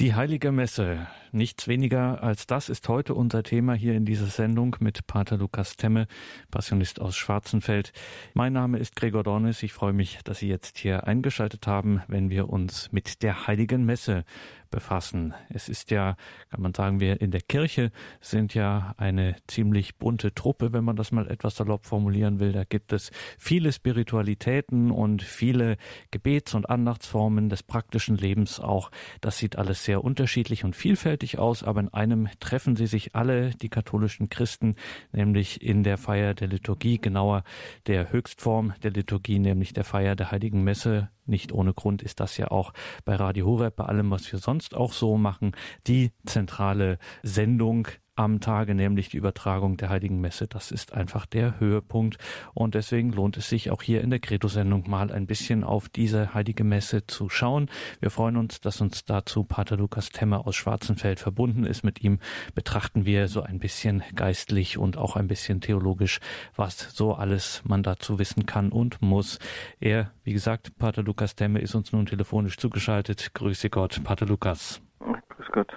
Die heilige Messe. Nichts weniger als das ist heute unser Thema hier in dieser Sendung mit Pater Lukas Temme, Passionist aus Schwarzenfeld. Mein Name ist Gregor Dornis. Ich freue mich, dass Sie jetzt hier eingeschaltet haben, wenn wir uns mit der heiligen Messe befassen. Es ist ja, kann man sagen, wir in der Kirche sind ja eine ziemlich bunte Truppe, wenn man das mal etwas salopp formulieren will. Da gibt es viele Spiritualitäten und viele Gebets- und Andachtsformen des praktischen Lebens auch. Das sieht alles sehr unterschiedlich und vielfältig aus, aber in einem treffen sie sich alle, die katholischen Christen, nämlich in der Feier der Liturgie, genauer der Höchstform der Liturgie, nämlich der Feier der Heiligen Messe nicht ohne Grund ist das ja auch bei Radio Horeb, bei allem, was wir sonst auch so machen, die zentrale Sendung am Tage, nämlich die Übertragung der Heiligen Messe. Das ist einfach der Höhepunkt. Und deswegen lohnt es sich auch hier in der Credo-Sendung mal ein bisschen auf diese Heilige Messe zu schauen. Wir freuen uns, dass uns dazu Pater Lukas Temmer aus Schwarzenfeld verbunden ist. Mit ihm betrachten wir so ein bisschen geistlich und auch ein bisschen theologisch, was so alles man dazu wissen kann und muss. Er, wie gesagt, Pater Lukas Temme ist uns nun telefonisch zugeschaltet. Grüße Gott, Pater Lukas. Grüß Gott.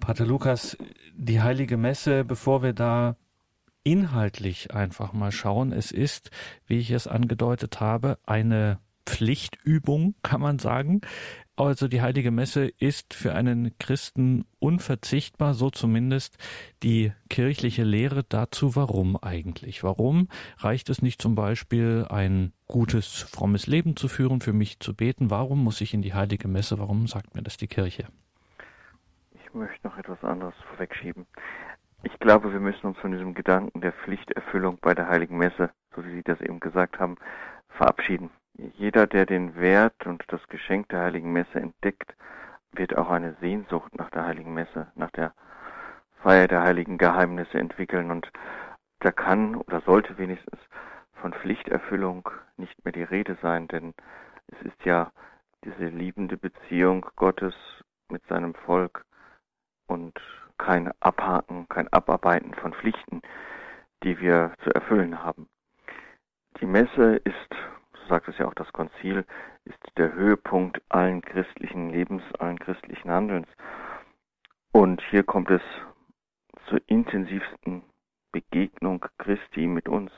Pater Lukas, die heilige Messe, bevor wir da inhaltlich einfach mal schauen, es ist, wie ich es angedeutet habe, eine Pflichtübung, kann man sagen. Also die heilige Messe ist für einen Christen unverzichtbar, so zumindest die kirchliche Lehre dazu. Warum eigentlich? Warum reicht es nicht zum Beispiel ein gutes, frommes Leben zu führen, für mich zu beten? Warum muss ich in die heilige Messe? Warum sagt mir das die Kirche? Ich möchte noch etwas anderes vorwegschieben. Ich glaube, wir müssen uns von diesem Gedanken der Pflichterfüllung bei der Heiligen Messe, so wie Sie das eben gesagt haben, verabschieden. Jeder, der den Wert und das Geschenk der Heiligen Messe entdeckt, wird auch eine Sehnsucht nach der Heiligen Messe, nach der Feier der heiligen Geheimnisse entwickeln. Und da kann oder sollte wenigstens von Pflichterfüllung nicht mehr die Rede sein, denn es ist ja diese liebende Beziehung Gottes mit seinem Volk, und kein Abhaken, kein Abarbeiten von Pflichten, die wir zu erfüllen haben. Die Messe ist, so sagt es ja auch das Konzil, ist der Höhepunkt allen christlichen Lebens, allen christlichen Handelns. Und hier kommt es zur intensivsten Begegnung Christi mit uns,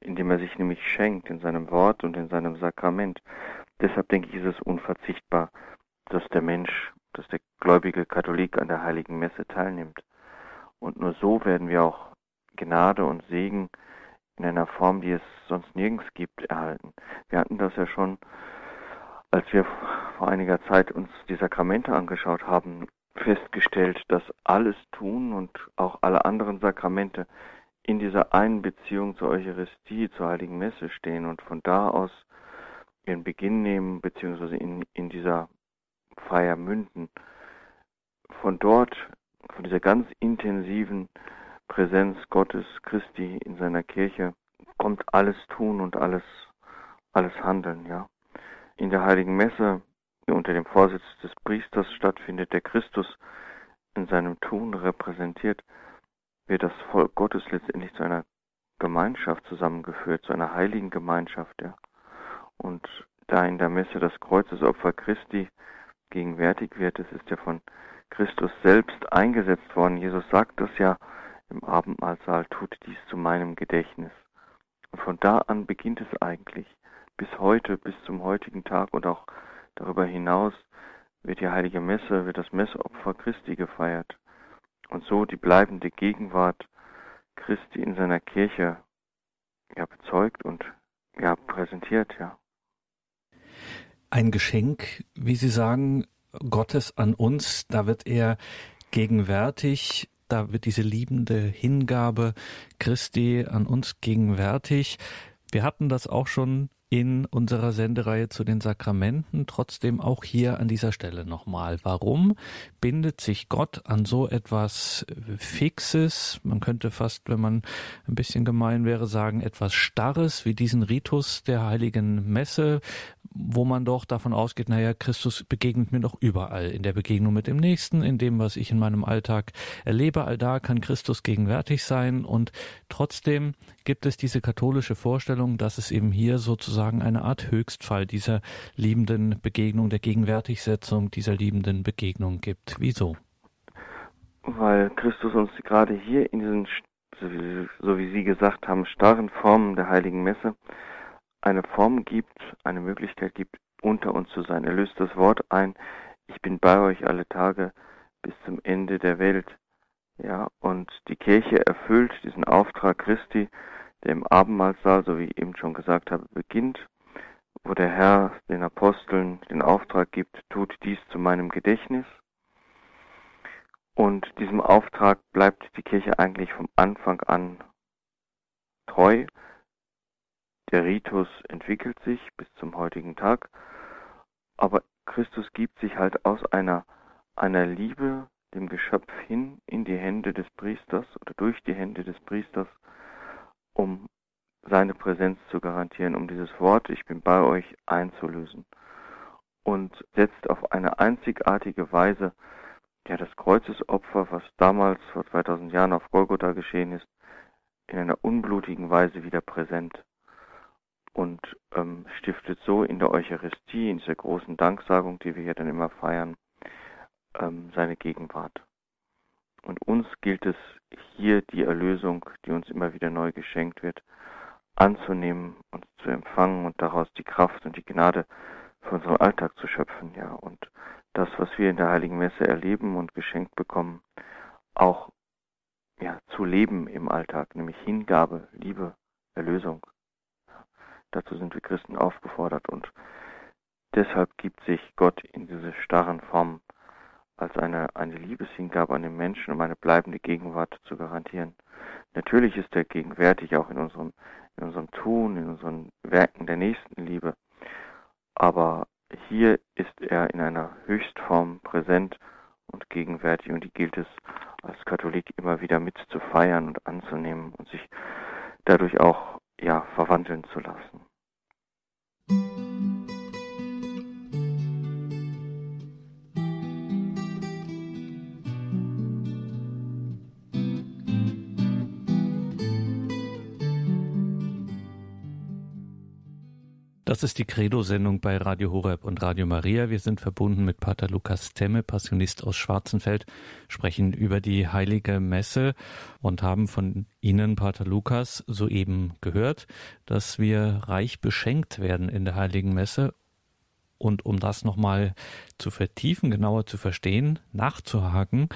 indem er sich nämlich schenkt in seinem Wort und in seinem Sakrament. Deshalb denke ich, ist es unverzichtbar, dass der Mensch dass der gläubige Katholik an der heiligen Messe teilnimmt. Und nur so werden wir auch Gnade und Segen in einer Form, die es sonst nirgends gibt, erhalten. Wir hatten das ja schon, als wir vor einiger Zeit uns die Sakramente angeschaut haben, festgestellt, dass alles Tun und auch alle anderen Sakramente in dieser einen Beziehung zur Eucharistie, zur Heiligen Messe stehen und von da aus ihren Beginn nehmen, beziehungsweise in, in dieser Feier münden. Von dort, von dieser ganz intensiven Präsenz Gottes Christi in seiner Kirche, kommt alles Tun und alles, alles Handeln, ja. In der Heiligen Messe, die unter dem Vorsitz des Priesters stattfindet, der Christus in seinem Tun repräsentiert, wird das Volk Gottes letztendlich zu einer Gemeinschaft zusammengeführt, zu einer heiligen Gemeinschaft, ja. Und da in der Messe das Kreuzesopfer Christi gegenwärtig wird. Es ist ja von Christus selbst eingesetzt worden. Jesus sagt das ja im Abendmahlsaal, tut dies zu meinem Gedächtnis. Und von da an beginnt es eigentlich. Bis heute, bis zum heutigen Tag und auch darüber hinaus wird die heilige Messe, wird das Messeopfer Christi gefeiert. Und so die bleibende Gegenwart Christi in seiner Kirche ja bezeugt und ja präsentiert, ja ein Geschenk, wie Sie sagen, Gottes an uns. Da wird er gegenwärtig. Da wird diese liebende Hingabe Christi an uns gegenwärtig. Wir hatten das auch schon in unserer Sendereihe zu den Sakramenten. Trotzdem auch hier an dieser Stelle nochmal. Warum bindet sich Gott an so etwas Fixes? Man könnte fast, wenn man ein bisschen gemein wäre, sagen, etwas Starres wie diesen Ritus der heiligen Messe, wo man doch davon ausgeht, naja, Christus begegnet mir doch überall. In der Begegnung mit dem Nächsten, in dem, was ich in meinem Alltag erlebe, all da kann Christus gegenwärtig sein. Und trotzdem gibt es diese katholische Vorstellung, dass es eben hier sozusagen sagen, eine Art Höchstfall dieser liebenden Begegnung, der Gegenwärtigsetzung dieser liebenden Begegnung gibt. Wieso? Weil Christus uns gerade hier in diesen, so wie Sie gesagt haben, starren Formen der heiligen Messe eine Form gibt, eine Möglichkeit gibt, unter uns zu sein. Er löst das Wort ein, ich bin bei euch alle Tage bis zum Ende der Welt. Ja, und die Kirche erfüllt diesen Auftrag Christi, der im Abendmahlsaal, so wie ich eben schon gesagt habe, beginnt, wo der Herr den Aposteln den Auftrag gibt, tut dies zu meinem Gedächtnis. Und diesem Auftrag bleibt die Kirche eigentlich vom Anfang an treu. Der Ritus entwickelt sich bis zum heutigen Tag, aber Christus gibt sich halt aus einer, einer Liebe dem Geschöpf hin in die Hände des Priesters oder durch die Hände des Priesters, um seine Präsenz zu garantieren, um dieses Wort, ich bin bei euch, einzulösen. Und setzt auf eine einzigartige Weise ja, das Kreuzesopfer, was damals vor 2000 Jahren auf Golgotha geschehen ist, in einer unblutigen Weise wieder präsent und ähm, stiftet so in der Eucharistie, in dieser großen Danksagung, die wir hier dann immer feiern, ähm, seine Gegenwart. Und uns gilt es hier die Erlösung, die uns immer wieder neu geschenkt wird, anzunehmen und zu empfangen und daraus die Kraft und die Gnade für unseren Alltag zu schöpfen, ja. Und das, was wir in der Heiligen Messe erleben und geschenkt bekommen, auch ja, zu leben im Alltag, nämlich Hingabe, Liebe, Erlösung. Ja, dazu sind wir Christen aufgefordert und deshalb gibt sich Gott in diese starren Formen als eine, eine Liebeshingabe an den Menschen, um eine bleibende Gegenwart zu garantieren. Natürlich ist er gegenwärtig auch in unserem, in unserem Tun, in unseren Werken der Nächstenliebe. Aber hier ist er in einer Höchstform präsent und gegenwärtig und die gilt es als Katholik immer wieder mit zu feiern und anzunehmen und sich dadurch auch ja verwandeln zu lassen. Das ist die Credo-Sendung bei Radio Horeb und Radio Maria. Wir sind verbunden mit Pater Lukas Temme, Passionist aus Schwarzenfeld, sprechen über die Heilige Messe und haben von Ihnen, Pater Lukas, soeben gehört, dass wir reich beschenkt werden in der Heiligen Messe. Und um das nochmal zu vertiefen, genauer zu verstehen, nachzuhaken,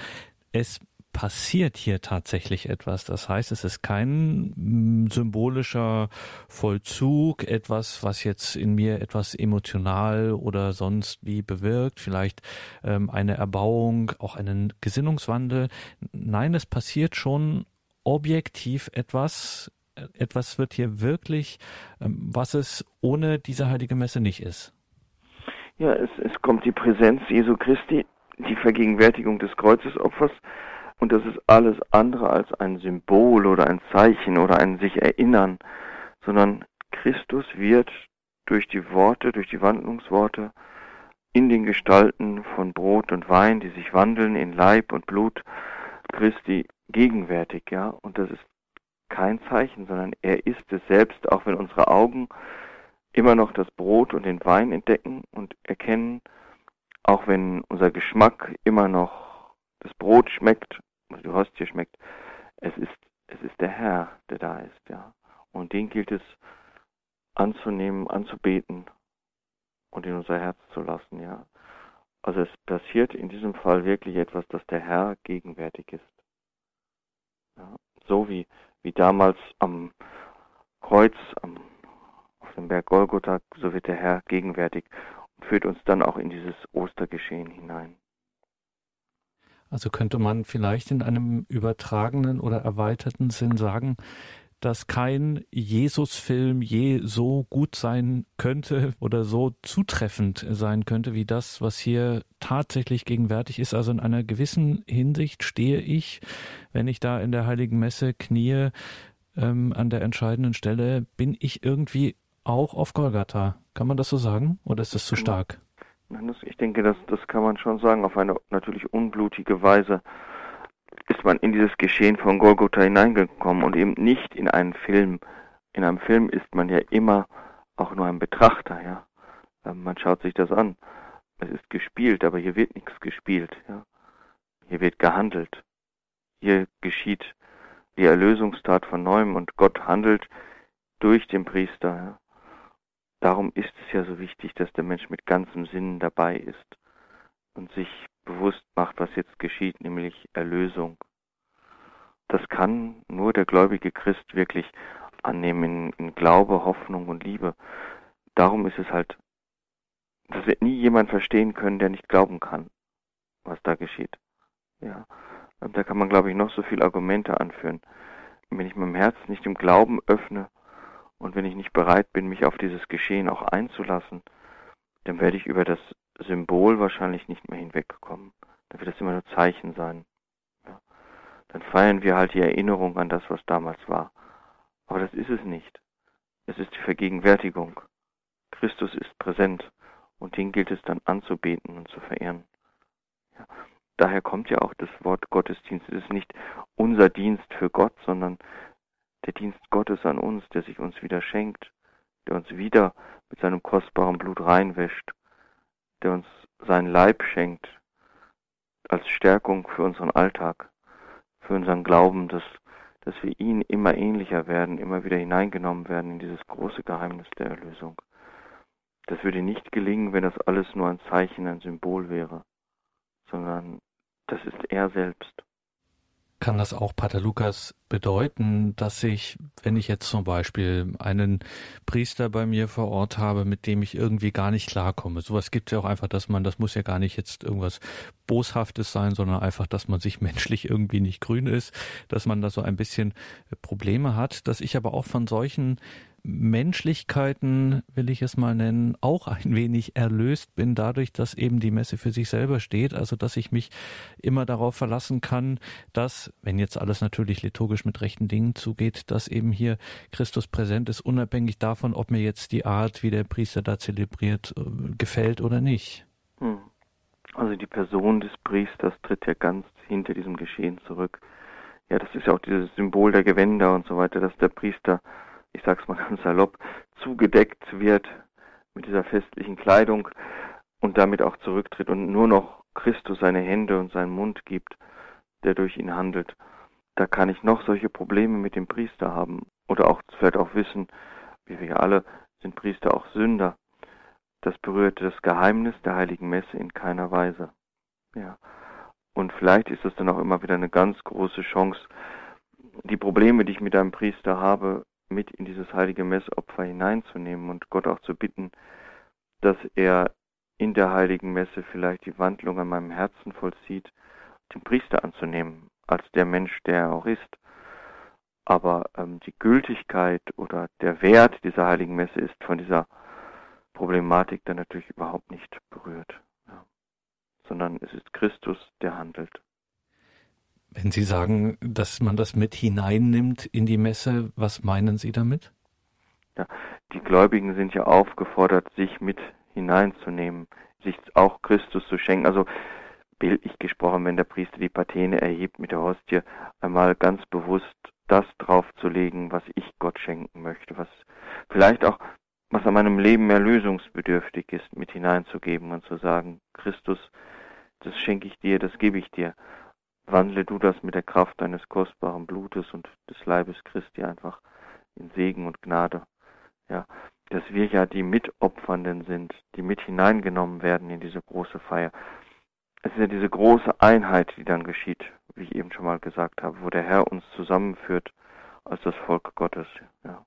es passiert hier tatsächlich etwas. Das heißt, es ist kein mm, symbolischer Vollzug, etwas, was jetzt in mir etwas emotional oder sonst wie bewirkt, vielleicht ähm, eine Erbauung, auch einen Gesinnungswandel. Nein, es passiert schon objektiv etwas, etwas wird hier wirklich, ähm, was es ohne diese heilige Messe nicht ist. Ja, es, es kommt die Präsenz Jesu Christi, die Vergegenwärtigung des Kreuzesopfers, und das ist alles andere als ein Symbol oder ein Zeichen oder ein sich erinnern, sondern Christus wird durch die Worte, durch die Wandlungsworte in den Gestalten von Brot und Wein, die sich wandeln in Leib und Blut Christi gegenwärtig, ja, und das ist kein Zeichen, sondern er ist es selbst, auch wenn unsere Augen immer noch das Brot und den Wein entdecken und erkennen, auch wenn unser Geschmack immer noch das Brot schmeckt die Hostie schmeckt, es ist, es ist der Herr, der da ist, ja. Und den gilt es anzunehmen, anzubeten und in unser Herz zu lassen, ja. Also es passiert in diesem Fall wirklich etwas, dass der Herr gegenwärtig ist. Ja. So wie, wie damals am Kreuz, am, auf dem Berg Golgotha, so wird der Herr gegenwärtig und führt uns dann auch in dieses Ostergeschehen hinein. Also könnte man vielleicht in einem übertragenen oder erweiterten Sinn sagen, dass kein Jesus-Film je so gut sein könnte oder so zutreffend sein könnte wie das, was hier tatsächlich gegenwärtig ist. Also in einer gewissen Hinsicht stehe ich, wenn ich da in der Heiligen Messe kniee, ähm, an der entscheidenden Stelle, bin ich irgendwie auch auf Golgatha. Kann man das so sagen oder ist das zu stark? Ich denke, das, das kann man schon sagen. Auf eine natürlich unblutige Weise ist man in dieses Geschehen von Golgotha hineingekommen und eben nicht in einen Film. In einem Film ist man ja immer auch nur ein Betrachter, ja. Ähm, man schaut sich das an. Es ist gespielt, aber hier wird nichts gespielt, ja. Hier wird gehandelt. Hier geschieht die Erlösungstat von neuem und Gott handelt durch den Priester. Ja. Darum ist es ja so wichtig, dass der Mensch mit ganzem Sinn dabei ist und sich bewusst macht, was jetzt geschieht, nämlich Erlösung. Das kann nur der gläubige Christ wirklich annehmen in, Glaube, Hoffnung und Liebe. Darum ist es halt, das wird nie jemand verstehen können, der nicht glauben kann, was da geschieht. Ja, da kann man, glaube ich, noch so viele Argumente anführen. Wenn ich meinem Herz nicht im Glauben öffne und wenn ich nicht bereit bin, mich auf dieses Geschehen auch einzulassen, dann werde ich über das Symbol wahrscheinlich nicht mehr hinwegkommen. Dann wird es immer nur Zeichen sein. Ja. Dann feiern wir halt die Erinnerung an das, was damals war. Aber das ist es nicht. Es ist die Vergegenwärtigung. Christus ist präsent und den gilt es dann anzubeten und zu verehren. Ja. Daher kommt ja auch das Wort Gottesdienst. Es ist nicht unser Dienst für Gott, sondern der Dienst Gottes an uns, der sich uns wieder schenkt, der uns wieder mit seinem kostbaren Blut reinwäscht, der uns seinen Leib schenkt, als Stärkung für unseren Alltag, für unseren Glauben, dass, dass wir ihn immer ähnlicher werden, immer wieder hineingenommen werden in dieses große Geheimnis der Erlösung. Das würde nicht gelingen, wenn das alles nur ein Zeichen, ein Symbol wäre, sondern das ist er selbst. Kann das auch, Pater Lukas, bedeuten, dass ich, wenn ich jetzt zum Beispiel einen Priester bei mir vor Ort habe, mit dem ich irgendwie gar nicht klarkomme, sowas gibt es ja auch einfach, dass man, das muss ja gar nicht jetzt irgendwas Boshaftes sein, sondern einfach, dass man sich menschlich irgendwie nicht grün ist, dass man da so ein bisschen Probleme hat, dass ich aber auch von solchen Menschlichkeiten, will ich es mal nennen, auch ein wenig erlöst bin, dadurch, dass eben die Messe für sich selber steht. Also, dass ich mich immer darauf verlassen kann, dass, wenn jetzt alles natürlich liturgisch mit rechten Dingen zugeht, dass eben hier Christus präsent ist, unabhängig davon, ob mir jetzt die Art, wie der Priester da zelebriert, äh, gefällt oder nicht. Hm. Also die Person des Priesters tritt ja ganz hinter diesem Geschehen zurück. Ja, das ist ja auch dieses Symbol der Gewänder und so weiter, dass der Priester ich sag's mal ganz salopp, zugedeckt wird mit dieser festlichen Kleidung und damit auch zurücktritt und nur noch Christus seine Hände und seinen Mund gibt, der durch ihn handelt. Da kann ich noch solche Probleme mit dem Priester haben oder auch vielleicht auch wissen, wie wir alle sind Priester auch Sünder. Das berührt das Geheimnis der heiligen Messe in keiner Weise. Ja. Und vielleicht ist es dann auch immer wieder eine ganz große Chance, die Probleme, die ich mit einem Priester habe, mit in dieses heilige Messopfer hineinzunehmen und Gott auch zu bitten, dass er in der heiligen Messe vielleicht die Wandlung an meinem Herzen vollzieht, den Priester anzunehmen, als der Mensch, der er auch ist. Aber ähm, die Gültigkeit oder der Wert dieser heiligen Messe ist von dieser Problematik dann natürlich überhaupt nicht berührt, ja. sondern es ist Christus, der handelt. Wenn Sie sagen, dass man das mit hineinnimmt in die Messe, was meinen Sie damit? Ja, die Gläubigen sind ja aufgefordert, sich mit hineinzunehmen, sich auch Christus zu schenken. Also bildlich gesprochen, wenn der Priester die Patene erhebt mit der Hostie, einmal ganz bewusst das draufzulegen, was ich Gott schenken möchte, was vielleicht auch, was an meinem Leben mehr lösungsbedürftig ist, mit hineinzugeben und zu sagen, Christus, das schenke ich dir, das gebe ich dir. Wandle du das mit der Kraft deines kostbaren Blutes und des Leibes Christi einfach in Segen und Gnade. Ja, dass wir ja die Mitopfernden sind, die mit hineingenommen werden in diese große Feier. Es ist ja diese große Einheit, die dann geschieht, wie ich eben schon mal gesagt habe, wo der Herr uns zusammenführt als das Volk Gottes. Ja.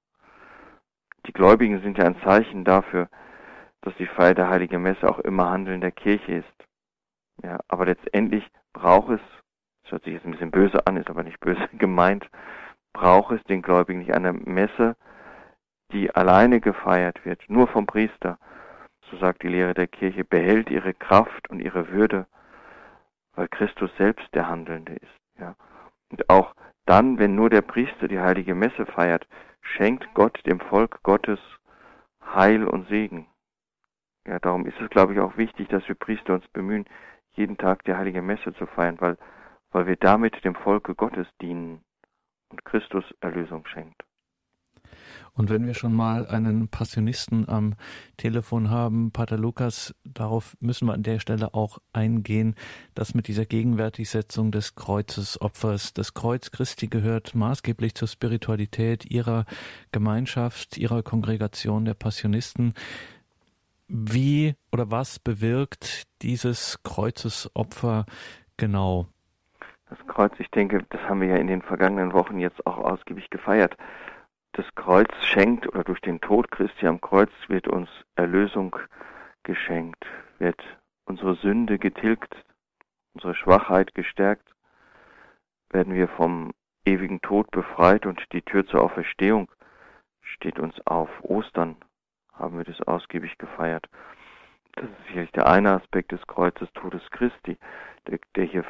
Die Gläubigen sind ja ein Zeichen dafür, dass die Feier der Heiligen Messe auch immer Handeln der Kirche ist. Ja, aber letztendlich braucht es das hört sich jetzt ein bisschen böse an, ist aber nicht böse gemeint, braucht es den Gläubigen nicht eine Messe, die alleine gefeiert wird, nur vom Priester, so sagt die Lehre der Kirche, behält ihre Kraft und ihre Würde, weil Christus selbst der Handelnde ist. Ja. Und auch dann, wenn nur der Priester die heilige Messe feiert, schenkt Gott dem Volk Gottes Heil und Segen. Ja, darum ist es, glaube ich, auch wichtig, dass wir Priester uns bemühen, jeden Tag die heilige Messe zu feiern, weil weil wir damit dem Volke Gottes dienen und Christus Erlösung schenkt. Und wenn wir schon mal einen Passionisten am Telefon haben, Pater Lukas, darauf müssen wir an der Stelle auch eingehen, dass mit dieser Gegenwärtigsetzung des Kreuzesopfers das Kreuz Christi gehört maßgeblich zur Spiritualität ihrer Gemeinschaft, ihrer Kongregation der Passionisten. Wie oder was bewirkt dieses Kreuzesopfer genau? Das Kreuz, ich denke, das haben wir ja in den vergangenen Wochen jetzt auch ausgiebig gefeiert das Kreuz schenkt oder durch den Tod Christi am Kreuz wird uns Erlösung geschenkt, wird unsere Sünde getilgt, unsere Schwachheit gestärkt, werden wir vom ewigen Tod befreit und die Tür zur Auferstehung steht uns auf. Ostern haben wir das ausgiebig gefeiert. Das ist sicherlich der eine Aspekt des Kreuzes Todes Christi, der, der hier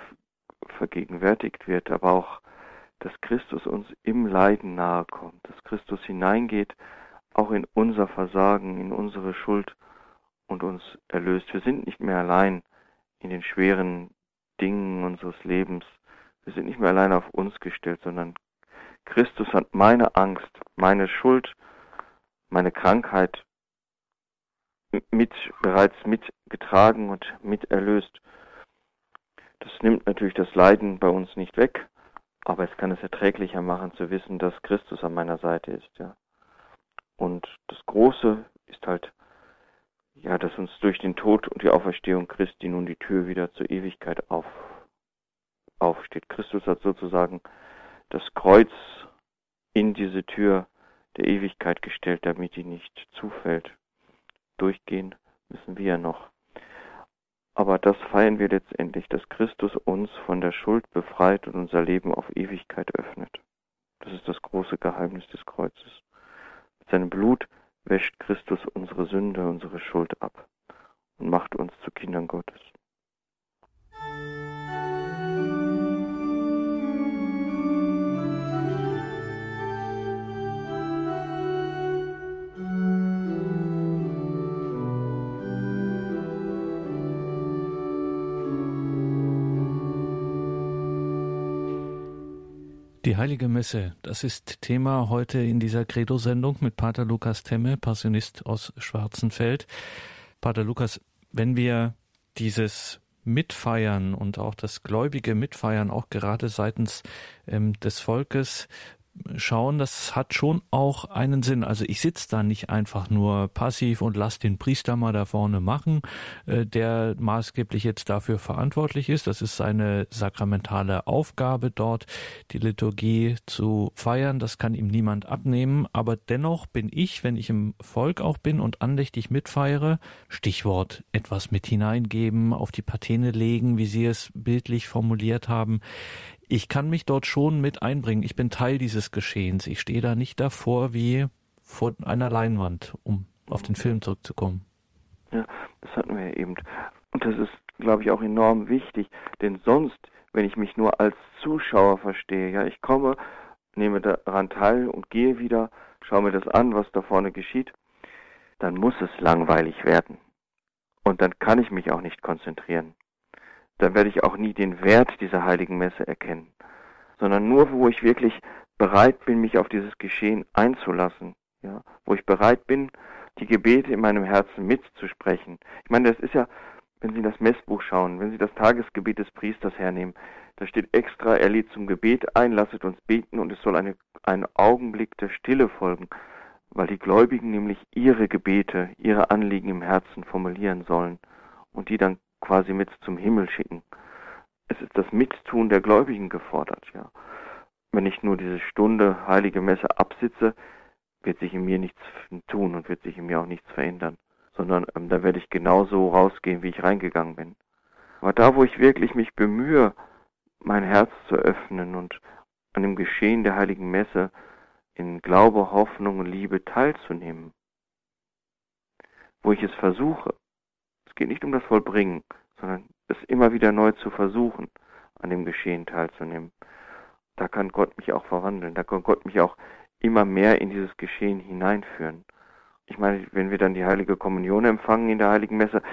vergegenwärtigt wird, aber auch dass Christus uns im Leiden nahe kommt, dass Christus hineingeht, auch in unser Versagen, in unsere Schuld und uns erlöst. Wir sind nicht mehr allein in den schweren Dingen unseres Lebens. Wir sind nicht mehr allein auf uns gestellt, sondern Christus hat meine Angst, meine Schuld, meine Krankheit mit, bereits mitgetragen und miterlöst. Das nimmt natürlich das Leiden bei uns nicht weg, aber es kann es erträglicher machen zu wissen, dass Christus an meiner Seite ist, ja. Und das Große ist halt, ja, dass uns durch den Tod und die Auferstehung Christi nun die Tür wieder zur Ewigkeit auf, aufsteht. Christus hat sozusagen das Kreuz in diese Tür der Ewigkeit gestellt, damit die nicht zufällt. Durchgehen müssen wir noch. Aber das feiern wir letztendlich, dass Christus uns von der Schuld befreit und unser Leben auf Ewigkeit öffnet. Das ist das große Geheimnis des Kreuzes. Mit seinem Blut wäscht Christus unsere Sünde, unsere Schuld ab und macht uns zu Kindern Gottes. Die Heilige Messe, das ist Thema heute in dieser Credo-Sendung mit Pater Lukas Temme, Passionist aus Schwarzenfeld. Pater Lukas, wenn wir dieses Mitfeiern und auch das gläubige Mitfeiern, auch gerade seitens ähm, des Volkes, schauen, das hat schon auch einen Sinn. Also ich sitze da nicht einfach nur passiv und lass den Priester mal da vorne machen, äh, der maßgeblich jetzt dafür verantwortlich ist. Das ist seine sakramentale Aufgabe dort, die Liturgie zu feiern. Das kann ihm niemand abnehmen. Aber dennoch bin ich, wenn ich im Volk auch bin und andächtig mitfeiere, Stichwort etwas mit hineingeben, auf die Patene legen, wie Sie es bildlich formuliert haben ich kann mich dort schon mit einbringen. Ich bin Teil dieses Geschehens. Ich stehe da nicht davor wie vor einer Leinwand, um auf den Film zurückzukommen. Ja, das hatten wir ja eben. Und das ist, glaube ich, auch enorm wichtig, denn sonst, wenn ich mich nur als Zuschauer verstehe, ja, ich komme, nehme daran teil und gehe wieder, schaue mir das an, was da vorne geschieht, dann muss es langweilig werden. Und dann kann ich mich auch nicht konzentrieren dann werde ich auch nie den Wert dieser heiligen Messe erkennen, sondern nur, wo ich wirklich bereit bin, mich auf dieses Geschehen einzulassen, ja, wo ich bereit bin, die Gebete in meinem Herzen mitzusprechen. Ich meine, das ist ja, wenn Sie in das Messbuch schauen, wenn Sie das Tagesgebet des Priesters hernehmen, da steht extra, er lädt zum Gebet ein, lasset uns beten und es soll eine, ein Augenblick der Stille folgen, weil die Gläubigen nämlich ihre Gebete, ihre Anliegen im Herzen formulieren sollen und die dann quasi mit zum Himmel schicken. Es ist das Mittun der Gläubigen gefordert, ja. Wenn ich nur diese Stunde heilige Messe absitze, wird sich in mir nichts tun und wird sich in mir auch nichts verändern, sondern ähm, da werde ich genauso rausgehen, wie ich reingegangen bin. Aber da, wo ich wirklich mich bemühe, mein Herz zu öffnen und an dem Geschehen der heiligen Messe in Glaube, Hoffnung und Liebe teilzunehmen, wo ich es versuche, geht nicht um das Vollbringen, sondern es immer wieder neu zu versuchen, an dem Geschehen teilzunehmen. Da kann Gott mich auch verwandeln, da kann Gott mich auch immer mehr in dieses Geschehen hineinführen. Ich meine, wenn wir dann die heilige Kommunion empfangen in der heiligen Messe,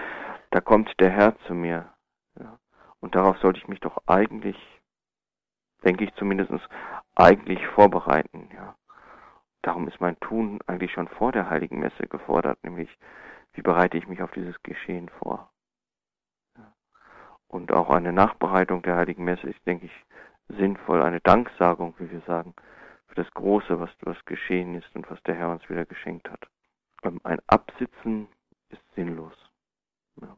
da kommt der Herr zu mir. Ja. Und darauf sollte ich mich doch eigentlich, denke ich zumindest, eigentlich vorbereiten. Ja. darum ist mein Tun eigentlich schon vor der Heiligen Messe gefordert, nämlich wie bereite ich mich auf dieses Geschehen vor. Und auch eine Nachbereitung der Heiligen Messe ist, denke ich, sinnvoll, eine Danksagung, wie wir sagen, für das Große, was, was geschehen ist und was der Herr uns wieder geschenkt hat. Ähm, ein Absitzen ist sinnlos. Ja.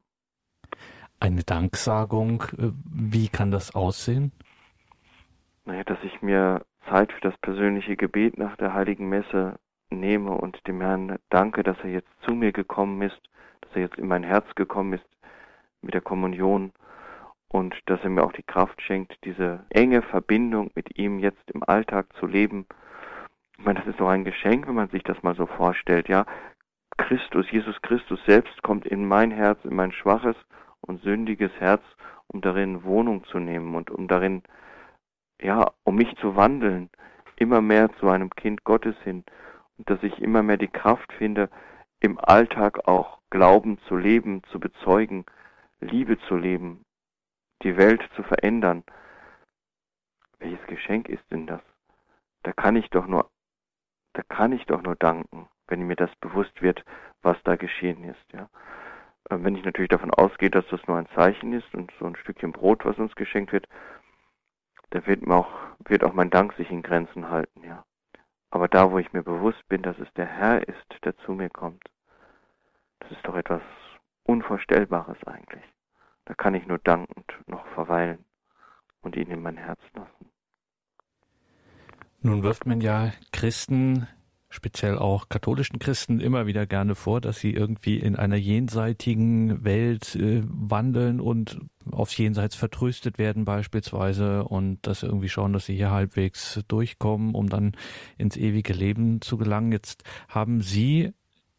Eine Danksagung, äh, wie kann das aussehen? Naja, dass ich mir Zeit für das persönliche Gebet nach der Heiligen Messe nehme und dem Herrn danke, dass er jetzt zu mir gekommen ist, dass er jetzt in mein Herz gekommen ist mit der Kommunion und dass er mir auch die Kraft schenkt, diese enge Verbindung mit ihm jetzt im Alltag zu leben. Ich meine, das ist doch ein Geschenk, wenn man sich das mal so vorstellt, ja. Christus, Jesus Christus selbst kommt in mein Herz, in mein schwaches und sündiges Herz, um darin Wohnung zu nehmen und um darin, ja, um mich zu wandeln, immer mehr zu einem Kind Gottes hin dass ich immer mehr die Kraft finde, im Alltag auch Glauben zu leben, zu bezeugen, Liebe zu leben, die Welt zu verändern. Welches Geschenk ist denn das? Da kann ich doch nur, da kann ich doch nur danken, wenn mir das bewusst wird, was da geschehen ist, ja. Äh, wenn ich natürlich davon ausgehe, dass das nur ein Zeichen ist und so ein Stückchen Brot, was uns geschenkt wird, da wird auch, wird auch mein Dank sich in Grenzen halten, ja. Aber da, wo ich mir bewusst bin, dass es der Herr ist, der zu mir kommt, das ist doch etwas Unvorstellbares eigentlich. Da kann ich nur dankend noch verweilen und ihn in mein Herz lassen. Nun wirft man ja Christen, speziell auch katholischen Christen, immer wieder gerne vor, dass sie irgendwie in einer jenseitigen Welt äh, wandeln und aufs Jenseits vertröstet werden beispielsweise und dass irgendwie schauen, dass sie hier halbwegs durchkommen, um dann ins ewige Leben zu gelangen. Jetzt haben Sie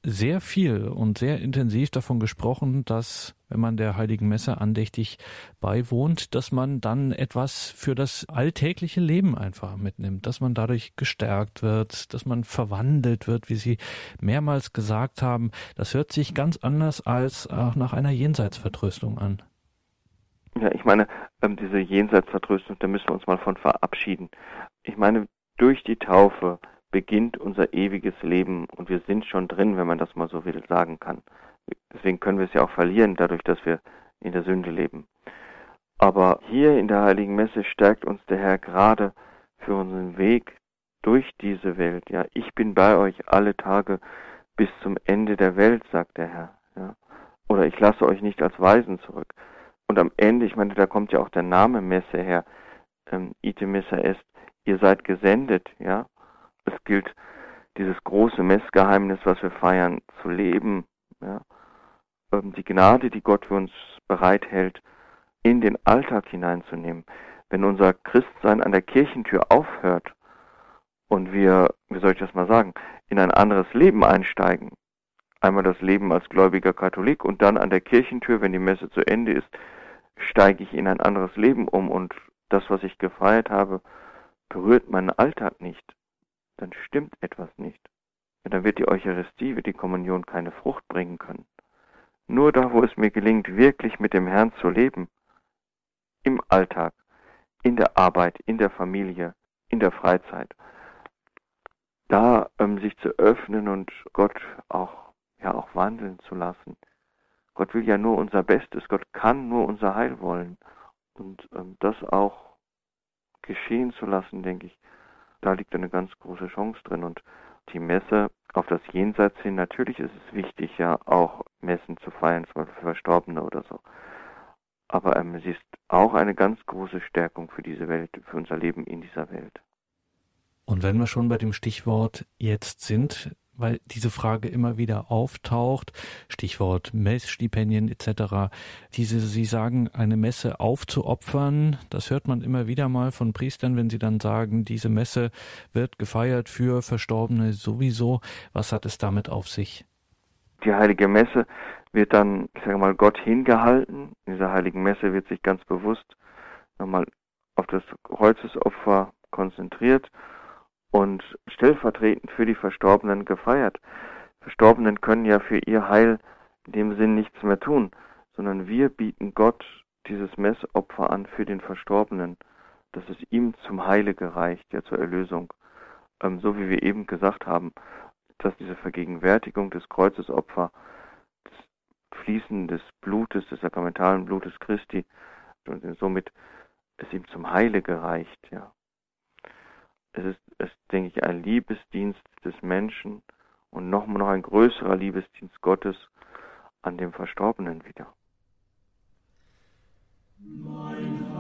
sehr viel und sehr intensiv davon gesprochen, dass wenn man der Heiligen Messe andächtig beiwohnt, dass man dann etwas für das alltägliche Leben einfach mitnimmt, dass man dadurch gestärkt wird, dass man verwandelt wird, wie Sie mehrmals gesagt haben. Das hört sich ganz anders als auch nach einer Jenseitsvertröstung an. Ja, ich meine, ähm, diese Jenseitsvertröstung, da müssen wir uns mal von verabschieden. Ich meine, durch die Taufe beginnt unser ewiges Leben und wir sind schon drin, wenn man das mal so will sagen kann. Deswegen können wir es ja auch verlieren, dadurch, dass wir in der Sünde leben. Aber hier in der Heiligen Messe stärkt uns der Herr gerade für unseren Weg durch diese Welt. Ja, ich bin bei euch alle Tage bis zum Ende der Welt, sagt der Herr. Ja. Oder ich lasse euch nicht als Weisen zurück. Und am Ende, ich meine, da kommt ja auch der Name Messe her, ähm, Ite Missa est, ihr seid gesendet, ja, es gilt, dieses große Messgeheimnis, was wir feiern, zu leben. Ja. Ähm, die Gnade, die Gott für uns bereithält, in den Alltag hineinzunehmen. Wenn unser Christsein an der Kirchentür aufhört und wir, wie soll ich das mal sagen, in ein anderes Leben einsteigen, einmal das Leben als gläubiger Katholik und dann an der Kirchentür, wenn die Messe zu Ende ist, steige ich in ein anderes Leben um und das, was ich gefeiert habe, berührt meinen Alltag nicht dann stimmt etwas nicht. Ja, dann wird die Eucharistie, wird die Kommunion keine Frucht bringen können. Nur da, wo es mir gelingt, wirklich mit dem Herrn zu leben, im Alltag, in der Arbeit, in der Familie, in der Freizeit, da ähm, sich zu öffnen und Gott auch, ja, auch wandeln zu lassen. Gott will ja nur unser Bestes, Gott kann nur unser Heil wollen. Und ähm, das auch geschehen zu lassen, denke ich, da liegt eine ganz große Chance drin. Und die Messe auf das Jenseits hin, natürlich ist es wichtig, ja auch Messen zu feiern, zum Beispiel für Verstorbene oder so. Aber ähm, sie ist auch eine ganz große Stärkung für diese Welt, für unser Leben in dieser Welt. Und wenn wir schon bei dem Stichwort jetzt sind, weil diese Frage immer wieder auftaucht, Stichwort Messstipendien etc. Diese, Sie sagen, eine Messe aufzuopfern, das hört man immer wieder mal von Priestern, wenn sie dann sagen, diese Messe wird gefeiert für Verstorbene sowieso. Was hat es damit auf sich? Die heilige Messe wird dann, ich sage mal, Gott hingehalten. In dieser heiligen Messe wird sich ganz bewusst nochmal auf das Kreuzesopfer konzentriert und stellvertretend für die Verstorbenen gefeiert. Verstorbenen können ja für ihr Heil in dem Sinn nichts mehr tun, sondern wir bieten Gott dieses Messopfer an für den Verstorbenen, dass es ihm zum Heile gereicht, ja zur Erlösung. ähm, so wie wir eben gesagt haben, dass diese Vergegenwärtigung des Kreuzesopfer, des Fließen des Blutes, des sakramentalen Blutes Christi und somit es ihm zum Heile gereicht, ja. Es ist, es denke ich, ein Liebesdienst des Menschen und noch, noch ein größerer Liebesdienst Gottes an dem Verstorbenen wieder. Mein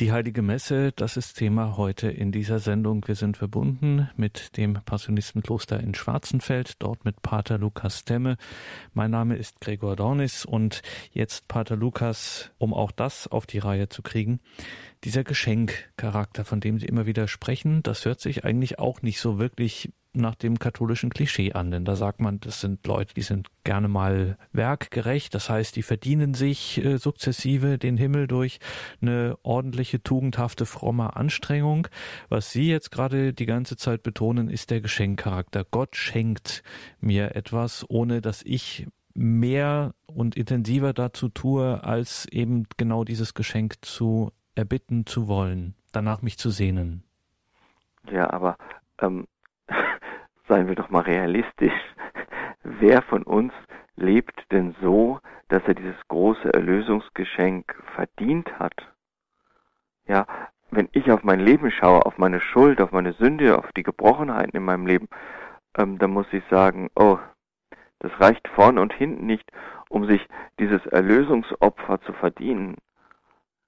Die Heilige Messe, das ist Thema heute in dieser Sendung. Wir sind verbunden mit dem Passionistenkloster in Schwarzenfeld, dort mit Pater Lukas Temme. Mein Name ist Gregor Dornis und jetzt Pater Lukas, um auch das auf die Reihe zu kriegen dieser Geschenkcharakter, von dem Sie immer wieder sprechen, das hört sich eigentlich auch nicht so wirklich nach dem katholischen Klischee an, denn da sagt man, das sind Leute, die sind gerne mal werkgerecht, das heißt, die verdienen sich äh, sukzessive den Himmel durch eine ordentliche, tugendhafte, fromme Anstrengung. Was Sie jetzt gerade die ganze Zeit betonen, ist der Geschenkcharakter. Gott schenkt mir etwas, ohne dass ich mehr und intensiver dazu tue, als eben genau dieses Geschenk zu erbitten zu wollen, danach mich zu sehnen. Ja, aber ähm, seien wir doch mal realistisch. Wer von uns lebt denn so, dass er dieses große Erlösungsgeschenk verdient hat? Ja, wenn ich auf mein Leben schaue, auf meine Schuld, auf meine Sünde, auf die Gebrochenheiten in meinem Leben, ähm, dann muss ich sagen, oh, das reicht vorn und hinten nicht, um sich dieses Erlösungsopfer zu verdienen.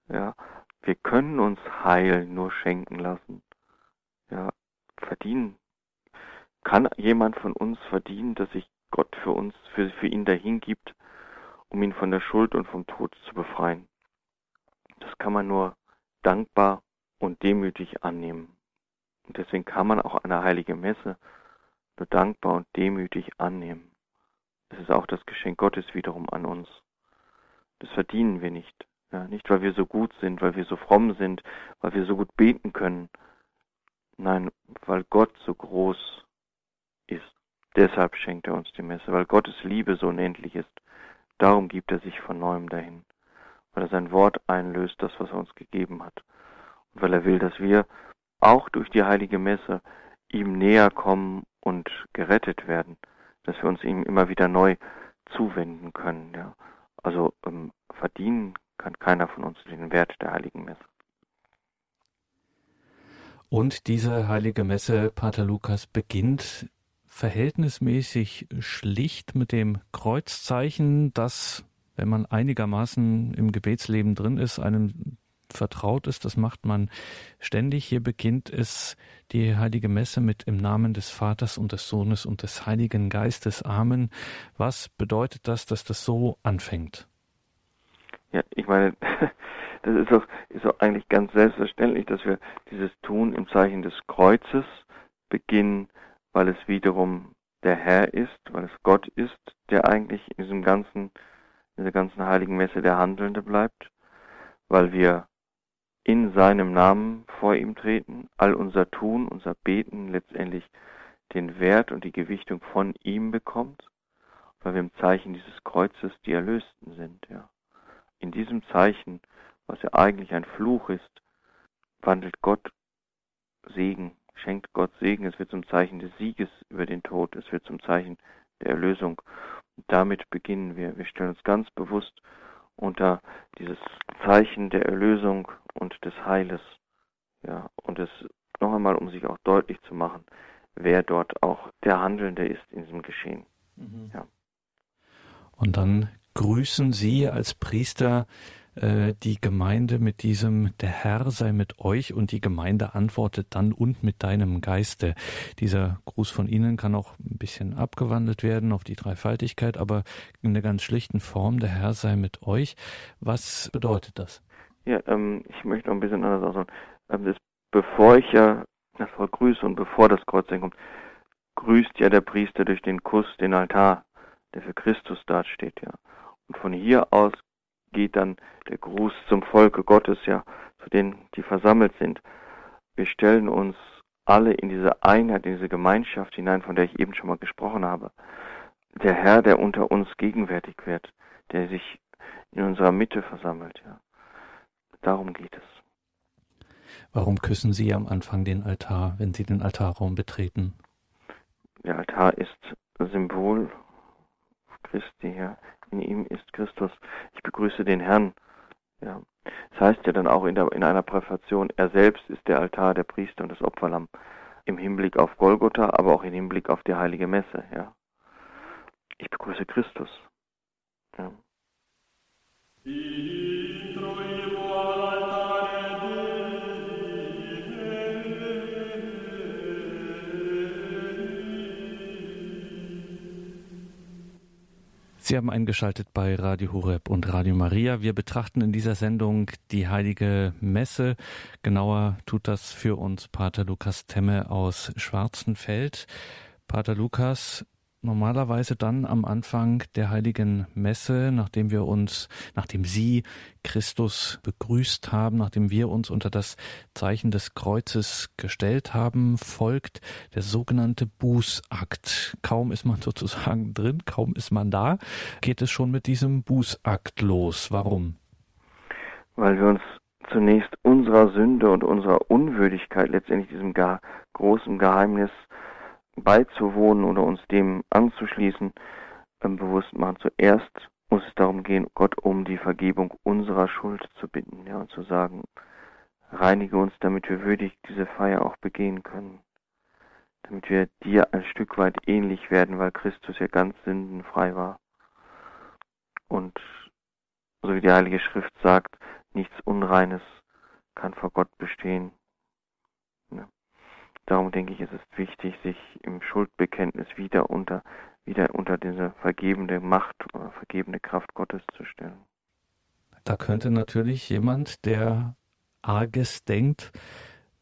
Ja, wir können uns Heil nur schenken lassen. Ja, verdienen. Kann jemand von uns verdienen, dass sich Gott für uns, für, für ihn dahin gibt, um ihn von der Schuld und vom Tod zu befreien? Das kann man nur dankbar und demütig annehmen. Und deswegen kann man auch eine heilige Messe nur dankbar und demütig annehmen. Es ist auch das Geschenk Gottes wiederum an uns. Das verdienen wir nicht. Ja, nicht, weil wir so gut sind, weil wir so fromm sind, weil wir so gut beten können. Nein, weil Gott so groß. Deshalb schenkt er uns die Messe, weil Gottes Liebe so unendlich ist. Darum gibt er sich von neuem dahin. Weil er sein Wort einlöst, das, was er uns gegeben hat. Und weil er will, dass wir auch durch die heilige Messe ihm näher kommen und gerettet werden. Dass wir uns ihm immer wieder neu zuwenden können. Ja. Also ähm, verdienen kann keiner von uns den Wert der heiligen Messe. Und diese heilige Messe, Pater Lukas, beginnt verhältnismäßig schlicht mit dem Kreuzzeichen, das, wenn man einigermaßen im Gebetsleben drin ist, einem vertraut ist. Das macht man ständig. Hier beginnt es die heilige Messe mit im Namen des Vaters und des Sohnes und des Heiligen Geistes. Amen. Was bedeutet das, dass das so anfängt? Ja, ich meine, das ist doch, ist doch eigentlich ganz selbstverständlich, dass wir dieses tun im Zeichen des Kreuzes beginnen, weil es wiederum der Herr ist, weil es Gott ist, der eigentlich in diesem ganzen, in dieser ganzen heiligen Messe der Handelnde bleibt, weil wir in seinem Namen vor ihm treten, all unser Tun, unser Beten letztendlich den Wert und die Gewichtung von ihm bekommt, weil wir im Zeichen dieses Kreuzes die Erlösten sind, ja. In diesem Zeichen, was ja eigentlich ein Fluch ist, wandelt Gott Segen, schenkt Gott Segen. Es wird zum Zeichen des Sieges über den Tod, es wird zum Zeichen der Erlösung. Und damit beginnen wir. Wir stellen uns ganz bewusst unter dieses Zeichen der Erlösung und des Heiles. Ja, und es noch einmal, um sich auch deutlich zu machen, wer dort auch der Handelnde ist in diesem Geschehen. Mhm. Ja. Und dann grüßen Sie als Priester äh, die Gemeinde mit diesem Der Herr sei mit euch und die Gemeinde antwortet dann und mit deinem Geiste. Dieser Gruß von Ihnen kann auch ein bisschen abgewandelt werden auf die Dreifaltigkeit, aber in der ganz schlichten Form, der Herr sei mit euch. Was bedeutet das? Ja, ähm, ich möchte noch ein bisschen anders aussagen. Ähm, das, bevor ich ja das Volk grüße und bevor das Kreuz kommt, grüßt ja der Priester durch den Kuss den Altar, der für Christus dasteht, ja. Und von hier aus geht dann der Gruß zum Volke Gottes, ja, zu denen, die versammelt sind. Wir stellen uns alle in diese Einheit, in diese Gemeinschaft hinein, von der ich eben schon mal gesprochen habe. der Herr, der unter uns gegenwärtig wird, der sich in unserer Mitte versammelt, ja. Darum geht es. Warum küssen Sie am Anfang den Altar, wenn Sie den Altarraum betreten? Der Altar ist Symbol Christi, ja. In ihm ist Christus. Ich begrüße den Herrn. Ja. Das heißt ja dann auch in, der, in einer Präfation, er selbst ist der Altar, der Priester und das Opferlamm. Im Hinblick auf Golgotha, aber auch im Hinblick auf die heilige Messe, ja. Ich begrüße Christus. Ja. Sie haben eingeschaltet bei Radio Horeb und Radio Maria. Wir betrachten in dieser Sendung die heilige Messe. Genauer tut das für uns Pater Lukas Temme aus Schwarzenfeld. Pater Lukas, normalerweise dann am Anfang der heiligen Messe, nachdem wir uns, nachdem Sie Christus begrüßt haben, nachdem wir uns unter das Zeichen des Kreuzes gestellt haben, folgt der sogenannte Bußakt. Kaum ist man sozusagen drin, kaum ist man da, geht es schon mit diesem Bußakt los. Warum? Weil wir uns zunächst unserer Sünde und unserer Unwürdigkeit, letztendlich diesem großen Geheimnis beizuwohnen oder uns dem anzuschließen, ähm, bewusst machen. Zuerst muss es darum gehen, Gott um die Vergebung unserer Schuld zu bitten, ja, und zu sagen, reinige uns, damit wir würdig diese Feier auch begehen können, damit wir dir ein Stück weit ähnlich werden, weil Christus ja ganz sündenfrei war. Und so wie die Heilige Schrift sagt, nichts Unreines kann vor Gott bestehen. Darum denke ich, ist es wichtig, sich im Schuldbekenntnis wieder unter, wieder unter diese vergebende Macht oder vergebende Kraft Gottes zu stellen. Da könnte natürlich jemand, der arges denkt,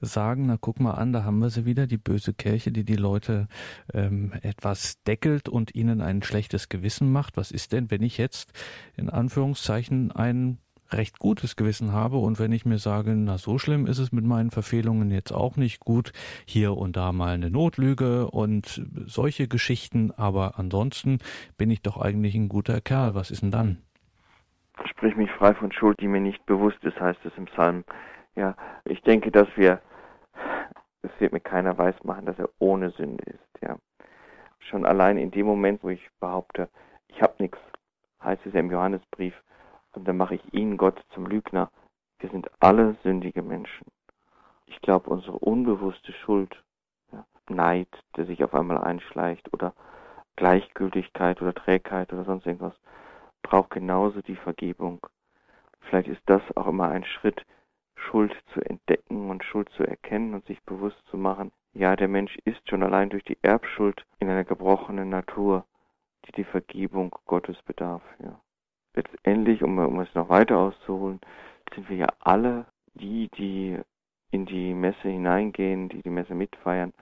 sagen, na guck mal an, da haben wir sie wieder, die böse Kirche, die die Leute ähm, etwas deckelt und ihnen ein schlechtes Gewissen macht. Was ist denn, wenn ich jetzt in Anführungszeichen ein recht gutes Gewissen habe und wenn ich mir sage, na so schlimm ist es mit meinen Verfehlungen jetzt auch nicht gut, hier und da mal eine Notlüge und solche Geschichten, aber ansonsten bin ich doch eigentlich ein guter Kerl. Was ist denn dann? Sprich mich frei von Schuld, die mir nicht bewusst ist, heißt es im Psalm. Ja, ich denke, dass wir, es wird mir keiner weismachen, dass er ohne Sünde ist, ja. Schon allein in dem Moment, wo ich behaupte, ich habe nichts, heißt es ja im Johannesbrief, und dann mache ich ihn, Gott, zum Lügner. Wir sind alle sündige Menschen. Ich glaube, unsere unbewusste Schuld, ja, Neid, der sich auf einmal einschleicht, oder Gleichgültigkeit oder Trägheit oder sonst irgendwas, braucht genauso die Vergebung. Vielleicht ist das auch immer ein Schritt, Schuld zu entdecken und Schuld zu erkennen und sich bewusst zu machen, ja, der Mensch ist schon allein durch die Erbschuld in einer gebrochenen Natur, die die Vergebung Gottes bedarf. Ja letztendlich, um, um es noch weiter auszuholen, sind wir ja alle die, die in die Messe hineingehen, die die Messe mitfeiern,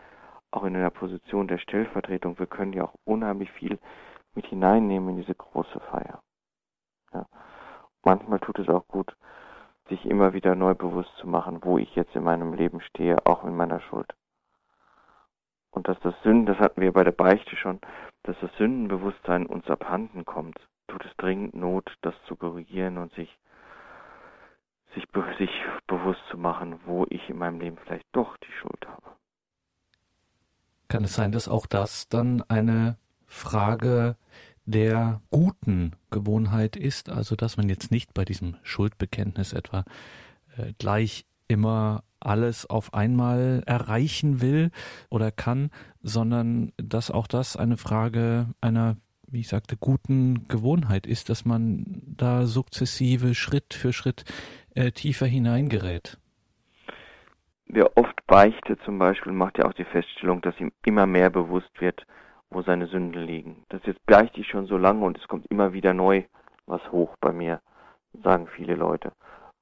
auch in einer Position der Stellvertretung. Wir können ja auch unheimlich viel mit hineinnehmen in diese große Feier. Ja. Manchmal tut es auch gut, sich immer wieder neu bewusst zu machen, wo ich jetzt in meinem Leben stehe, auch in meiner Schuld. Und dass das Sünden, das hatten wir bei der Beichte schon, dass das Sündenbewusstsein uns abhanden kommt tut es dringend Not, das zu korrigieren und sich, sich, sich bewusst zu machen, wo ich in meinem Leben vielleicht doch die Schuld habe. Kann es sein, dass auch das dann eine Frage der guten Gewohnheit ist, also dass man jetzt nicht bei diesem Schuldbekenntnis etwa äh, gleich immer alles auf einmal erreichen will oder kann, sondern dass auch das eine Frage einer wie ich sagte, guten Gewohnheit ist, dass man da sukzessive Schritt für Schritt äh, tiefer hineingerät. Wer oft beichtet zum Beispiel, macht ja auch die Feststellung, dass ihm immer mehr bewusst wird, wo seine Sünden liegen. Das jetzt beichte ich schon so lange und es kommt immer wieder neu was hoch bei mir, sagen viele Leute.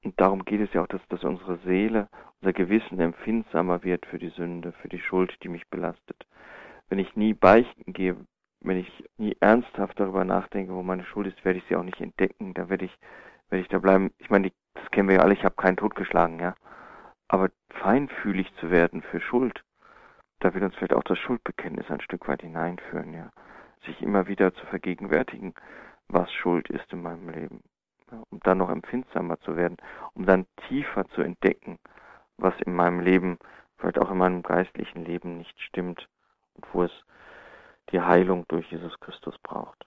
Und darum geht es ja auch, dass, dass unsere Seele, unser Gewissen empfindsamer wird für die Sünde, für die Schuld, die mich belastet. Wenn ich nie beichten gehe, wenn ich nie ernsthaft darüber nachdenke, wo meine Schuld ist, werde ich sie auch nicht entdecken. Da werde ich, werde ich da bleiben. Ich meine, das kennen wir ja alle, ich habe keinen totgeschlagen, ja. Aber feinfühlig zu werden für Schuld, da wird uns vielleicht auch das Schuldbekenntnis ein Stück weit hineinführen, ja. sich immer wieder zu vergegenwärtigen, was Schuld ist in meinem Leben. Ja, um dann noch empfindsamer zu werden, um dann tiefer zu entdecken, was in meinem Leben, vielleicht auch in meinem geistlichen Leben nicht stimmt und wo es die Heilung durch Jesus Christus braucht.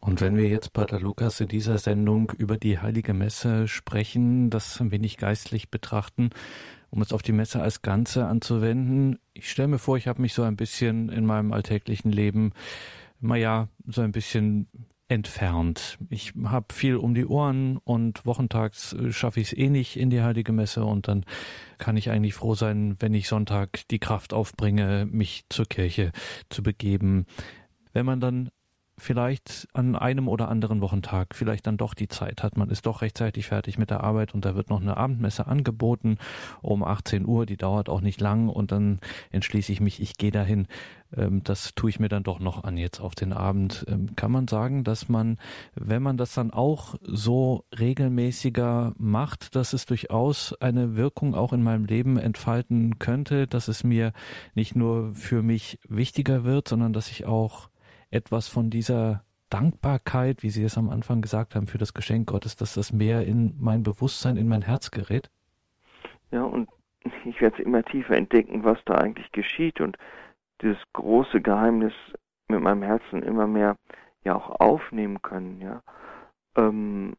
Und wenn wir jetzt, Pater Lukas, in dieser Sendung über die Heilige Messe sprechen, das ein wenig geistlich betrachten, um es auf die Messe als Ganze anzuwenden, ich stelle mir vor, ich habe mich so ein bisschen in meinem alltäglichen Leben, naja, so ein bisschen entfernt. Ich habe viel um die Ohren und wochentags äh, schaffe ich es eh nicht in die Heilige Messe und dann kann ich eigentlich froh sein, wenn ich Sonntag die Kraft aufbringe, mich zur Kirche zu begeben. Wenn man dann vielleicht an einem oder anderen Wochentag vielleicht dann doch die Zeit hat. Man ist doch rechtzeitig fertig mit der Arbeit und da wird noch eine Abendmesse angeboten um 18 Uhr, die dauert auch nicht lang und dann entschließe ich mich, ich gehe dahin. Ähm, das tue ich mir dann doch noch an jetzt auf den Abend. Ähm, kann man sagen, dass man, wenn man das dann auch so regelmäßiger macht, dass es durchaus eine Wirkung auch in meinem Leben entfalten könnte, dass es mir nicht nur für mich wichtiger wird, sondern dass ich auch etwas von dieser Dankbarkeit, wie Sie es am Anfang gesagt haben, für das Geschenk Gottes, dass das mehr in mein Bewusstsein, in mein Herz gerät? Ja, und ich werde immer tiefer entdecken, was da eigentlich geschieht und dieses große Geheimnis mit meinem Herzen immer mehr ja auch aufnehmen können, ja. Ähm,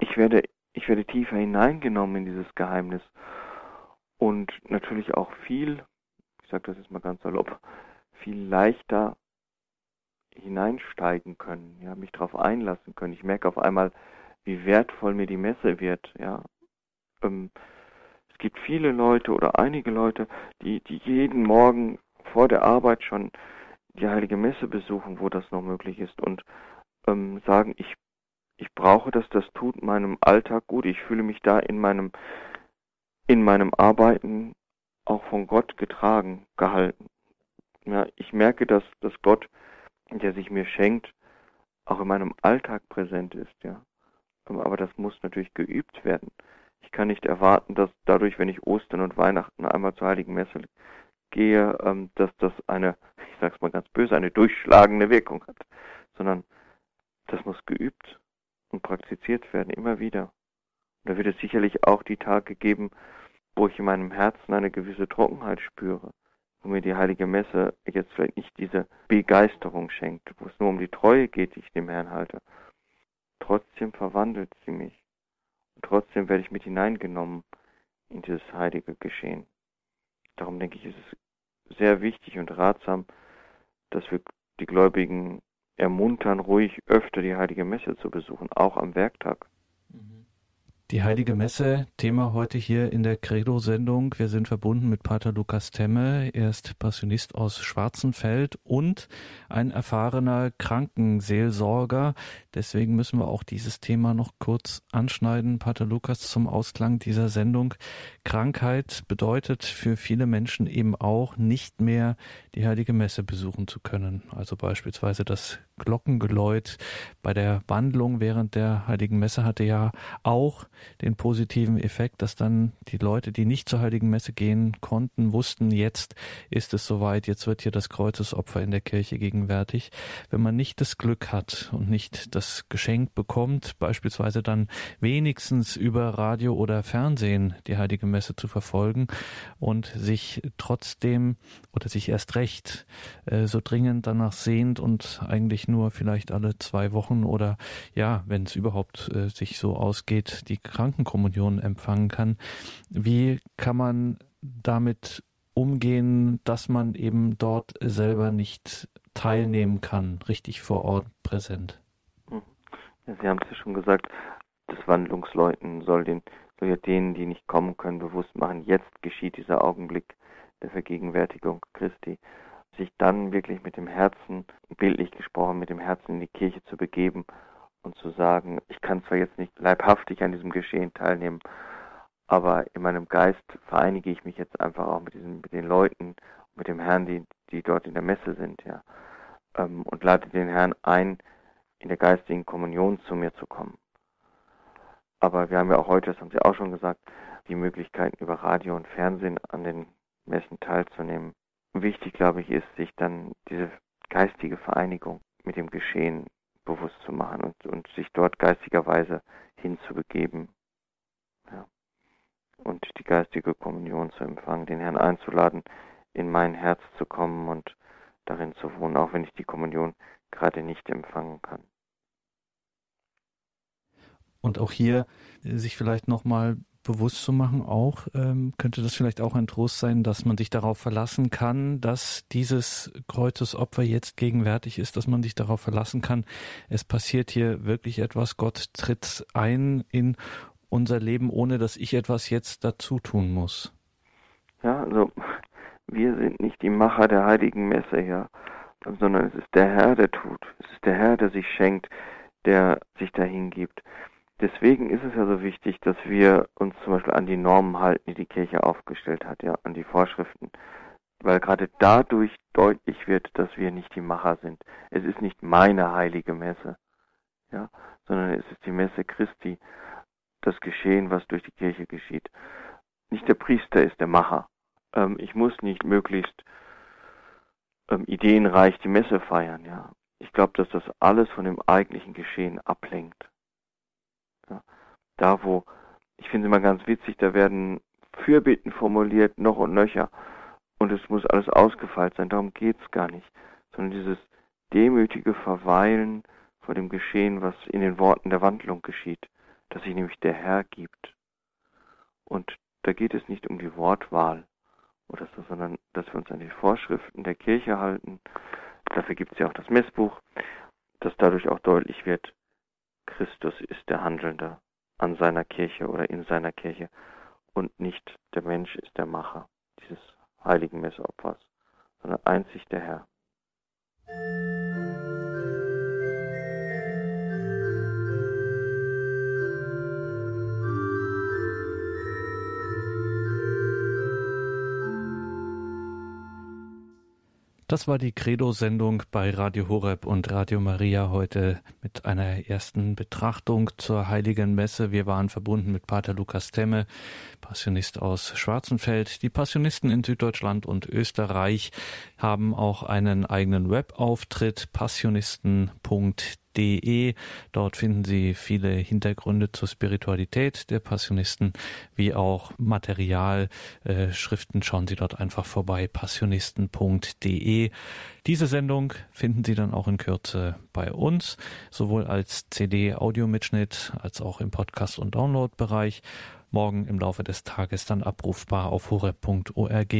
ich werde, ich werde tiefer hineingenommen in dieses Geheimnis und natürlich auch viel, ich sage das jetzt mal ganz salopp, viel leichter hineinsteigen können, ja, mich darauf einlassen können. Ich merke auf einmal, wie wertvoll mir die Messe wird, ja. Ähm, es gibt viele Leute oder einige Leute, die, die jeden Morgen vor der Arbeit schon die heilige Messe besuchen, wo das noch möglich ist und ähm, sagen, ich, ich brauche das, das tut meinem Alltag gut, ich fühle mich da in meinem, in meinem Arbeiten auch von Gott getragen, gehalten. Ja, ich merke, dass, dass Gott der sich mir schenkt, auch in meinem Alltag präsent ist, ja. Aber das muss natürlich geübt werden. Ich kann nicht erwarten, dass dadurch, wenn ich Ostern und Weihnachten einmal zur Heiligen Messe gehe, ähm, dass das eine, ich sag's mal ganz böse, eine durchschlagende Wirkung hat, sondern das muss geübt und praktiziert werden, immer wieder. Und da wird es sicherlich auch die Tage geben, wo ich in meinem Herzen eine gewisse Trockenheit spüre wo mir die heilige Messe jetzt vielleicht nicht diese Begeisterung schenkt, wo es nur um die Treue geht, die ich dem Herrn halte. Trotzdem verwandelt sie mich. Und trotzdem werde ich mit hineingenommen in dieses heilige Geschehen. Darum denke ich, ist es sehr wichtig und ratsam, dass wir die Gläubigen ermuntern, ruhig öfter die heilige Messe zu besuchen, auch am Werktag. Die Heilige Messe, Thema heute hier in der Credo-Sendung. Wir sind verbunden mit Pater Lukas Temme. Er ist Passionist aus Schwarzenfeld und ein erfahrener Krankenseelsorger. Deswegen müssen wir auch dieses Thema noch kurz anschneiden. Pater Lukas zum Ausklang dieser Sendung. Krankheit bedeutet für viele Menschen eben auch nicht mehr die Heilige Messe besuchen zu können. Also beispielsweise das Glockengeläut bei der Wandlung während der Heiligen Messe hatte ja auch den positiven Effekt, dass dann die Leute, die nicht zur Heiligen Messe gehen konnten, wussten, jetzt ist es soweit, jetzt wird hier das Kreuzesopfer in der Kirche gegenwärtig. Wenn man nicht das Glück hat und nicht das Geschenk bekommt, beispielsweise dann wenigstens über Radio oder Fernsehen die Heilige Messe zu verfolgen und sich trotzdem oder sich erst recht äh, so dringend danach sehnt und eigentlich nur vielleicht alle zwei Wochen oder ja, wenn es überhaupt äh, sich so ausgeht, die Krankenkommunion empfangen kann. Wie kann man damit umgehen, dass man eben dort selber nicht teilnehmen kann, richtig vor Ort präsent? Hm. Ja, Sie haben es ja schon gesagt, das Wandlungsleuten soll, den, soll ja denen, die nicht kommen können, bewusst machen, jetzt geschieht dieser Augenblick der Vergegenwärtigung Christi sich dann wirklich mit dem Herzen, bildlich gesprochen, mit dem Herzen in die Kirche zu begeben und zu sagen, ich kann zwar jetzt nicht leibhaftig an diesem Geschehen teilnehmen, aber in meinem Geist vereinige ich mich jetzt einfach auch mit diesen, mit den Leuten, mit dem Herrn, die, die dort in der Messe sind, ja, ähm, und lade den Herrn ein, in der geistigen Kommunion zu mir zu kommen. Aber wir haben ja auch heute, das haben Sie auch schon gesagt, die Möglichkeiten über Radio und Fernsehen an den Messen teilzunehmen. Wichtig, glaube ich, ist, sich dann diese geistige Vereinigung mit dem Geschehen bewusst zu machen und, und sich dort geistigerweise hinzubegeben. Ja. Und die geistige Kommunion zu empfangen, den Herrn einzuladen, in mein Herz zu kommen und darin zu wohnen, auch wenn ich die Kommunion gerade nicht empfangen kann. Und auch hier äh, sich vielleicht nochmal bewusst zu machen, auch ähm, könnte das vielleicht auch ein Trost sein, dass man sich darauf verlassen kann, dass dieses Kreuzesopfer jetzt gegenwärtig ist, dass man sich darauf verlassen kann, es passiert hier wirklich etwas, Gott tritt ein in unser Leben, ohne dass ich etwas jetzt dazu tun muss. Ja, also wir sind nicht die Macher der heiligen Messe, ja, sondern es ist der Herr, der tut. Es ist der Herr, der sich schenkt, der sich dahin gibt. Deswegen ist es ja so wichtig, dass wir uns zum Beispiel an die Normen halten, die die Kirche aufgestellt hat, ja, an die Vorschriften. Weil gerade dadurch deutlich wird, dass wir nicht die Macher sind. Es ist nicht meine heilige Messe, ja, sondern es ist die Messe Christi, das Geschehen, was durch die Kirche geschieht. Nicht der Priester ist der Macher. Ähm, ich muss nicht möglichst ähm, ideenreich die Messe feiern, ja. Ich glaube, dass das alles von dem eigentlichen Geschehen ablenkt. Ja. Da, wo, ich finde es immer ganz witzig, da werden Fürbitten formuliert, noch und nöcher. Und es muss alles ausgefeilt sein, darum geht es gar nicht. Sondern dieses demütige Verweilen vor dem Geschehen, was in den Worten der Wandlung geschieht, dass sich nämlich der Herr gibt. Und da geht es nicht um die Wortwahl oder so, sondern dass wir uns an die Vorschriften der Kirche halten. Dafür gibt es ja auch das Messbuch, dass dadurch auch deutlich wird, Christus ist der Handelnde an seiner Kirche oder in seiner Kirche und nicht der Mensch ist der Macher dieses heiligen Messopfers, sondern einzig der Herr. Das war die Credo-Sendung bei Radio Horeb und Radio Maria heute mit einer ersten Betrachtung zur Heiligen Messe. Wir waren verbunden mit Pater Lukas Temme, Passionist aus Schwarzenfeld. Die Passionisten in Süddeutschland und Österreich haben auch einen eigenen Webauftritt, passionisten.de De. Dort finden Sie viele Hintergründe zur Spiritualität der Passionisten, wie auch Material, äh, Schriften. Schauen Sie dort einfach vorbei, passionisten.de. Diese Sendung finden Sie dann auch in Kürze bei uns, sowohl als CD-Audiomitschnitt als auch im Podcast- und Download-Bereich morgen im Laufe des Tages dann abrufbar auf horeb.org.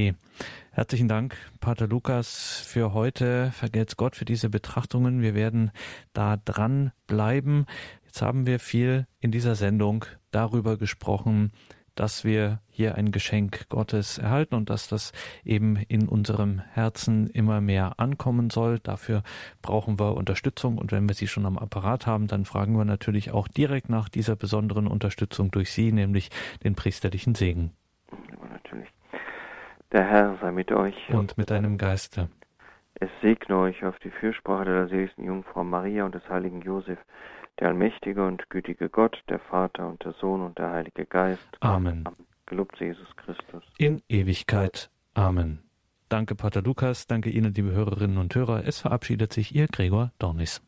Herzlichen Dank, Pater Lukas, für heute. Vergelt's Gott für diese Betrachtungen. Wir werden da dran bleiben. Jetzt haben wir viel in dieser Sendung darüber gesprochen, dass wir hier ein Geschenk Gottes erhalten und dass das eben in unserem Herzen immer mehr ankommen soll. Dafür brauchen wir Unterstützung und wenn wir sie schon am Apparat haben, dann fragen wir natürlich auch direkt nach dieser besonderen Unterstützung durch Sie, nämlich den priesterlichen Segen. natürlich. Der Herr sei mit euch. Und mit deinem Geiste. Es segne euch auf die Fürsprache der seligsten Jungfrau Maria und des heiligen Josef der allmächtige und gütige Gott, der Vater und der Sohn und der Heilige Geist. Amen. Gelobt Jesus Christus. In Ewigkeit. Amen. Danke, Pater Lukas. Danke Ihnen, liebe Hörerinnen und Hörer. Es verabschiedet sich Ihr Gregor Dornis.